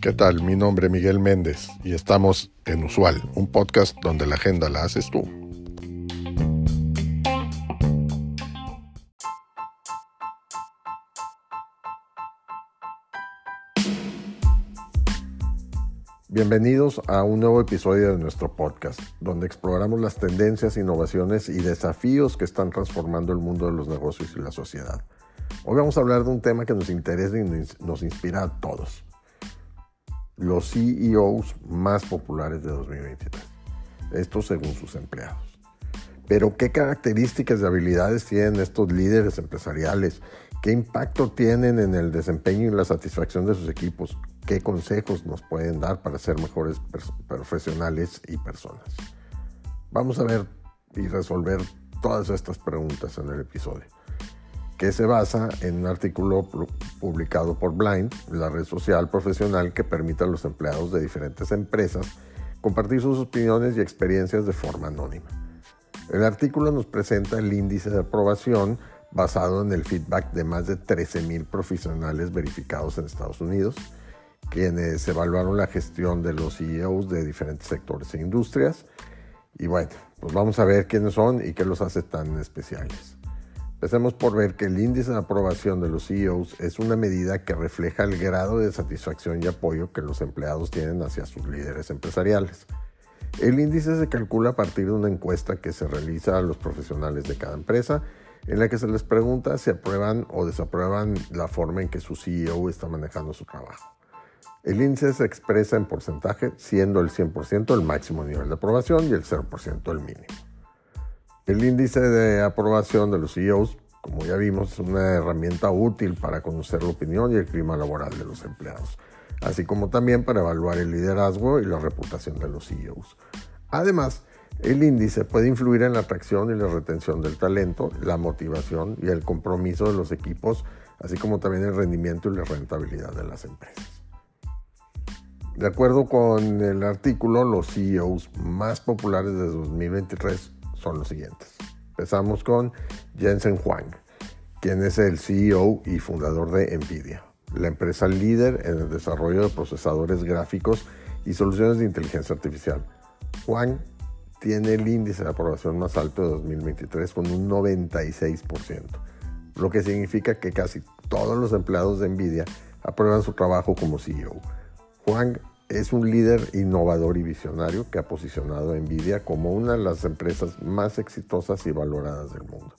¿Qué tal? Mi nombre es Miguel Méndez y estamos en Usual, un podcast donde la agenda la haces tú. Bienvenidos a un nuevo episodio de nuestro podcast, donde exploramos las tendencias, innovaciones y desafíos que están transformando el mundo de los negocios y la sociedad. Hoy vamos a hablar de un tema que nos interesa y nos inspira a todos. Los CEOs más populares de 2023. Esto según sus empleados. Pero ¿qué características y habilidades tienen estos líderes empresariales? ¿Qué impacto tienen en el desempeño y la satisfacción de sus equipos? qué consejos nos pueden dar para ser mejores profesionales y personas. Vamos a ver y resolver todas estas preguntas en el episodio, que se basa en un artículo publicado por Blind, la red social profesional que permite a los empleados de diferentes empresas compartir sus opiniones y experiencias de forma anónima. El artículo nos presenta el índice de aprobación basado en el feedback de más de 13.000 profesionales verificados en Estados Unidos, quienes evaluaron la gestión de los CEOs de diferentes sectores e industrias. Y bueno, pues vamos a ver quiénes son y qué los hace tan especiales. Empecemos por ver que el índice de aprobación de los CEOs es una medida que refleja el grado de satisfacción y apoyo que los empleados tienen hacia sus líderes empresariales. El índice se calcula a partir de una encuesta que se realiza a los profesionales de cada empresa, en la que se les pregunta si aprueban o desaprueban la forma en que su CEO está manejando su trabajo. El índice se expresa en porcentaje, siendo el 100% el máximo nivel de aprobación y el 0% el mínimo. El índice de aprobación de los CEOs, como ya vimos, es una herramienta útil para conocer la opinión y el clima laboral de los empleados, así como también para evaluar el liderazgo y la reputación de los CEOs. Además, el índice puede influir en la atracción y la retención del talento, la motivación y el compromiso de los equipos, así como también el rendimiento y la rentabilidad de las empresas. De acuerdo con el artículo, los CEOs más populares de 2023 son los siguientes. Empezamos con Jensen Huang, quien es el CEO y fundador de Nvidia, la empresa líder en el desarrollo de procesadores gráficos y soluciones de inteligencia artificial. Huang tiene el índice de aprobación más alto de 2023 con un 96%, lo que significa que casi todos los empleados de Nvidia aprueban su trabajo como CEO. Juan es un líder innovador y visionario que ha posicionado a Nvidia como una de las empresas más exitosas y valoradas del mundo,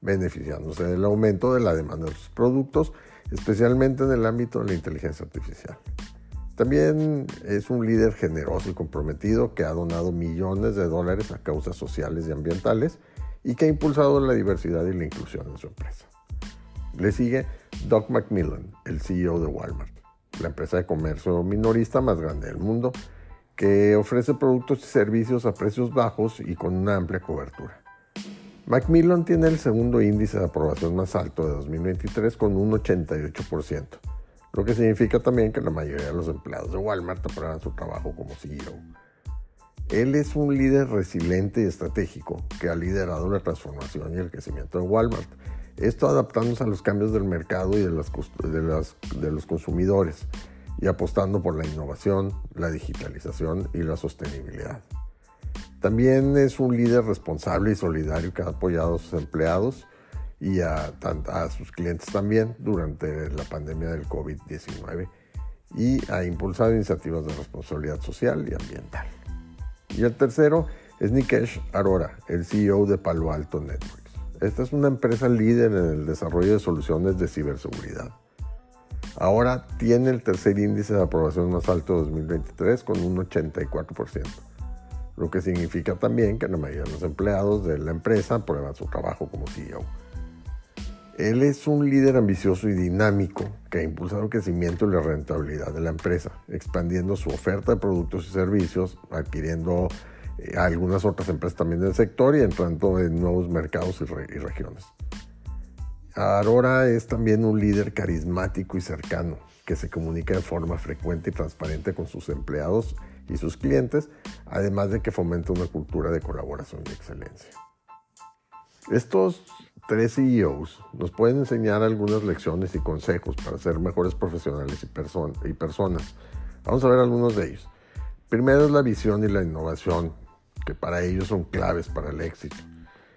beneficiándose del aumento de la demanda de sus productos, especialmente en el ámbito de la inteligencia artificial. También es un líder generoso y comprometido que ha donado millones de dólares a causas sociales y ambientales y que ha impulsado la diversidad y la inclusión en su empresa. Le sigue Doug McMillan, el CEO de Walmart la empresa de comercio minorista más grande del mundo, que ofrece productos y servicios a precios bajos y con una amplia cobertura. Macmillan tiene el segundo índice de aprobación más alto de 2023 con un 88%, lo que significa también que la mayoría de los empleados de Walmart aprueban su trabajo como CEO. Él es un líder resiliente y estratégico que ha liderado la transformación y el crecimiento de Walmart esto adaptándose a los cambios del mercado y de, los consumidores y apostando por la innovación, la digitalización y la sostenibilidad. También es un líder responsable y solidario que ha apoyado a sus empleados y a, a sus clientes también durante la pandemia del COVID-19 y ha impulsado iniciativas de responsabilidad social y ambiental. Y el tercero es Nikesh Arora, el CEO de Palo Alto Network. Esta es una empresa líder en el desarrollo de soluciones de ciberseguridad. Ahora tiene el tercer índice de aprobación más alto de 2023 con un 84%, lo que significa también que la mayoría de los empleados de la empresa prueban su trabajo como CEO. Él es un líder ambicioso y dinámico que ha impulsado el crecimiento y la rentabilidad de la empresa, expandiendo su oferta de productos y servicios, adquiriendo algunas otras empresas también del sector y entrando en nuevos mercados y, regiones. Aurora es también un líder carismático y cercano que se comunica de forma frecuente y transparente con sus empleados y sus clientes, además de que fomenta una cultura de colaboración y excelencia. Estos tres CEOs nos pueden enseñar algunas lecciones y consejos para ser mejores profesionales y, y personas. Vamos a ver algunos de ellos. Primero es la visión y la innovación, que para ellos son claves para el éxito.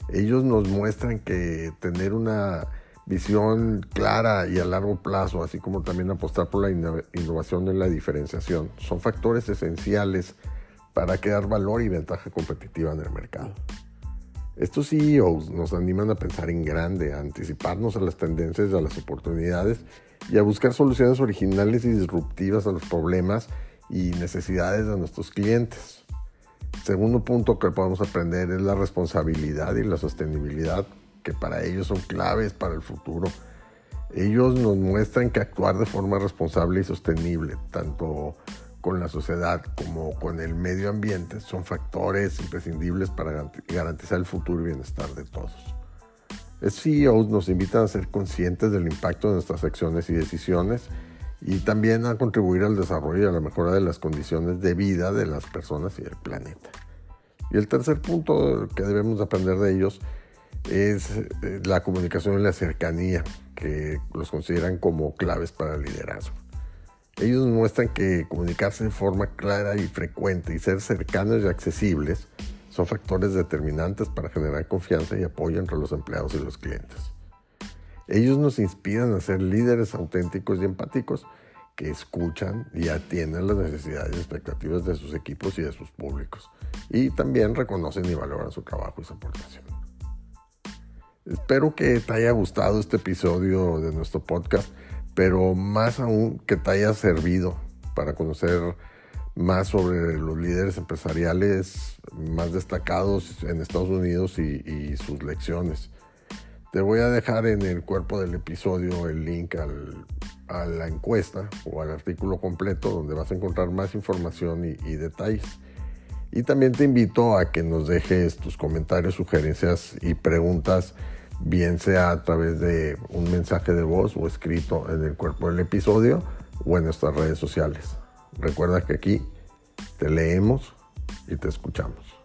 Ellos nos muestran que tener una visión clara y a largo plazo, así como también apostar por la innovación en la diferenciación, son factores esenciales para crear valor y ventaja competitiva en el mercado. Estos CEOs nos animan a pensar en grande, a anticiparnos a las tendencias, a las oportunidades y a buscar soluciones originales y disruptivas a los problemas y necesidades de nuestros clientes. Segundo punto que podemos aprender es la responsabilidad y la sostenibilidad, que para ellos son claves para el futuro. Ellos nos muestran que actuar de forma responsable y sostenible, tanto con la sociedad como con el medio ambiente son factores imprescindibles para garantizar el futuro y bienestar de todos. Los CEOs nos invitan a ser conscientes del impacto de nuestras acciones y decisiones y también a contribuir al desarrollo y a la mejora de las condiciones de vida de las personas y del planeta. Y el tercer punto que debemos aprender de ellos es eh, la comunicación y la cercanía, que los consideran como claves para el liderazgo. Ellos muestran que comunicarse de forma clara y frecuente y ser cercanos y accesibles son factores determinantes para generar confianza y apoyo entre los empleados y los clientes. Ellos nos inspiran a ser líderes auténticos y empáticos que escuchan y atienden las necesidades y expectativas de sus equipos y de sus públicos. Y también reconocen y valoran su trabajo y su aportación. Espero que te haya gustado este episodio de nuestro podcast pero más aún que te haya servido para conocer más sobre los líderes empresariales más destacados en Estados Unidos y, sus lecciones. Te voy a dejar en el cuerpo del episodio el link a la encuesta o al artículo completo donde vas a encontrar más información y, detalles. Y también te invito a que nos dejes tus comentarios, sugerencias y preguntas bien sea a través de un mensaje de voz o escrito en el cuerpo del episodio o en nuestras redes sociales. Recuerda que aquí te leemos y te escuchamos.